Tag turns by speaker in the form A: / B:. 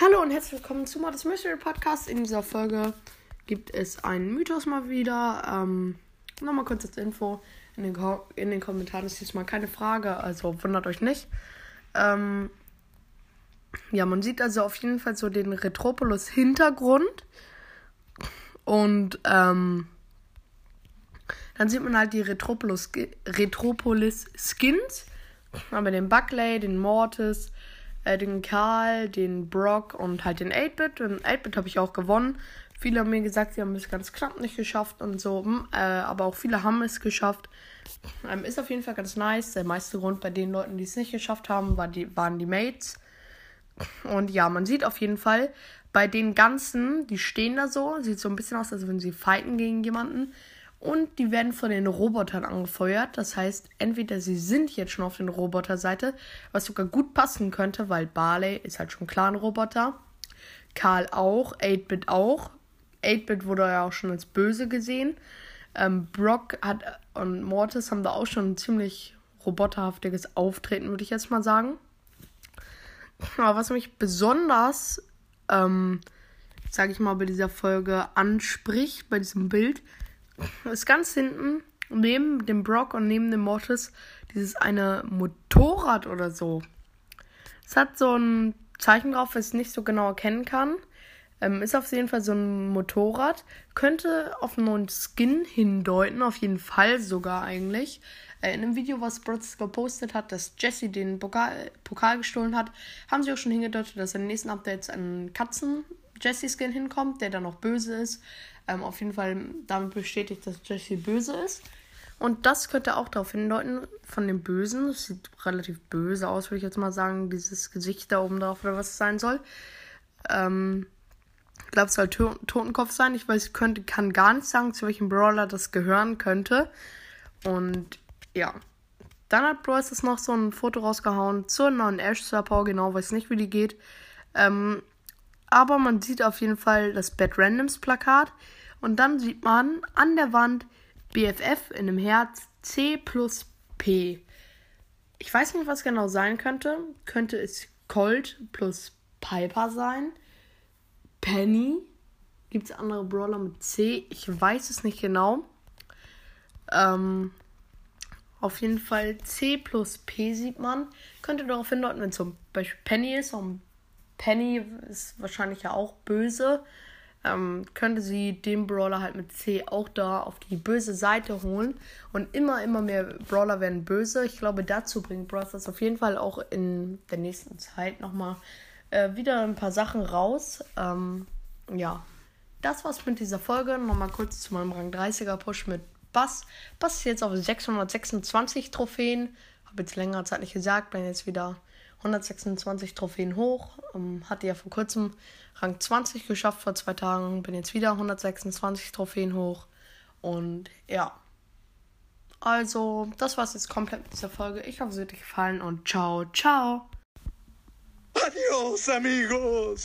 A: Hallo und herzlich willkommen zu Modest Mystery Podcast. In dieser Folge gibt es einen Mythos mal wieder. Ähm, Nochmal kurz als Info. In den, in den Kommentaren ist diesmal keine Frage, also wundert euch nicht. Ähm, ja, man sieht also auf jeden Fall so den Retropolis-Hintergrund. Und ähm, dann sieht man halt die Retropolis, Retropolis Skins. Aber den Buckley, den Mortis, äh, den Karl, den Brock und halt den 8-Bit. Den 8-Bit habe ich auch gewonnen. Viele haben mir gesagt, sie haben es ganz knapp nicht geschafft und so. Hm, äh, aber auch viele haben es geschafft. Ähm, ist auf jeden Fall ganz nice. Der meiste Grund bei den Leuten, die es nicht geschafft haben, war die, waren die Mates. Und ja, man sieht auf jeden Fall bei den ganzen, die stehen da so, sieht so ein bisschen aus, als würden sie fighten gegen jemanden. Und die werden von den Robotern angefeuert. Das heißt, entweder sie sind jetzt schon auf der Roboterseite, was sogar gut passen könnte, weil Barley ist halt schon klar ein Roboter. Karl auch, 8-Bit auch. 8-Bit wurde ja auch schon als böse gesehen. Ähm, Brock hat und Mortis haben da auch schon ein ziemlich roboterhaftiges Auftreten, würde ich jetzt mal sagen. Aber was mich besonders, ähm, sage ich mal, bei dieser Folge anspricht, bei diesem Bild, ist ganz hinten neben dem Brock und neben dem Mortis dieses eine Motorrad oder so. Es hat so ein Zeichen drauf, was ich nicht so genau erkennen kann. Ähm, ist auf jeden Fall so ein Motorrad. Könnte auf einen neuen Skin hindeuten, auf jeden Fall sogar eigentlich. Äh, in einem Video, was Bros gepostet hat, dass Jesse den Pokal, Pokal gestohlen hat, haben sie auch schon hingedeutet, dass in den nächsten Updates ein Katzen-Jesse-Skin hinkommt, der dann noch böse ist. Ähm, auf jeden Fall damit bestätigt, dass Jesse böse ist. Und das könnte auch darauf hindeuten, von dem Bösen. Das sieht relativ böse aus, würde ich jetzt mal sagen, dieses Gesicht da oben drauf oder was es sein soll. Ähm, ich glaube, es soll to Totenkopf sein. Ich weiß, könnte, kann gar nicht sagen, zu welchem Brawler das gehören könnte. Und ja. Dann hat Bros das noch so ein Foto rausgehauen zur neuen Ash Star Power. Genau, weiß nicht, wie die geht. Ähm, aber man sieht auf jeden Fall das Bad Randoms Plakat. Und dann sieht man an der Wand BFF in einem Herz C plus P. Ich weiß nicht, was genau sein könnte. Könnte es Colt plus Piper sein? Penny? Gibt es andere Brawler mit C? Ich weiß es nicht genau. Ähm, auf jeden Fall C plus P sieht man. Könnte darauf hindeuten, wenn zum Beispiel Penny ist. Und Penny ist wahrscheinlich ja auch böse. Ähm, könnte sie den Brawler halt mit C auch da auf die böse Seite holen. Und immer, immer mehr Brawler werden böse. Ich glaube, dazu bringt Bros. auf jeden Fall auch in der nächsten Zeit nochmal äh, wieder ein paar Sachen raus. Ähm, ja, das war's mit dieser Folge. Nochmal kurz zu meinem Rang 30er Push mit Bass. Bass ist jetzt auf 626 Trophäen. Habe jetzt längere Zeit nicht gesagt, bin jetzt wieder 126 Trophäen hoch. Ähm, hatte ja vor kurzem Rang 20 geschafft, vor zwei Tagen. Bin jetzt wieder 126 Trophäen hoch. Und ja. Also, das war's jetzt komplett mit dieser Folge. Ich hoffe, es hat euch gefallen und ciao, ciao.
B: Adiós amigos.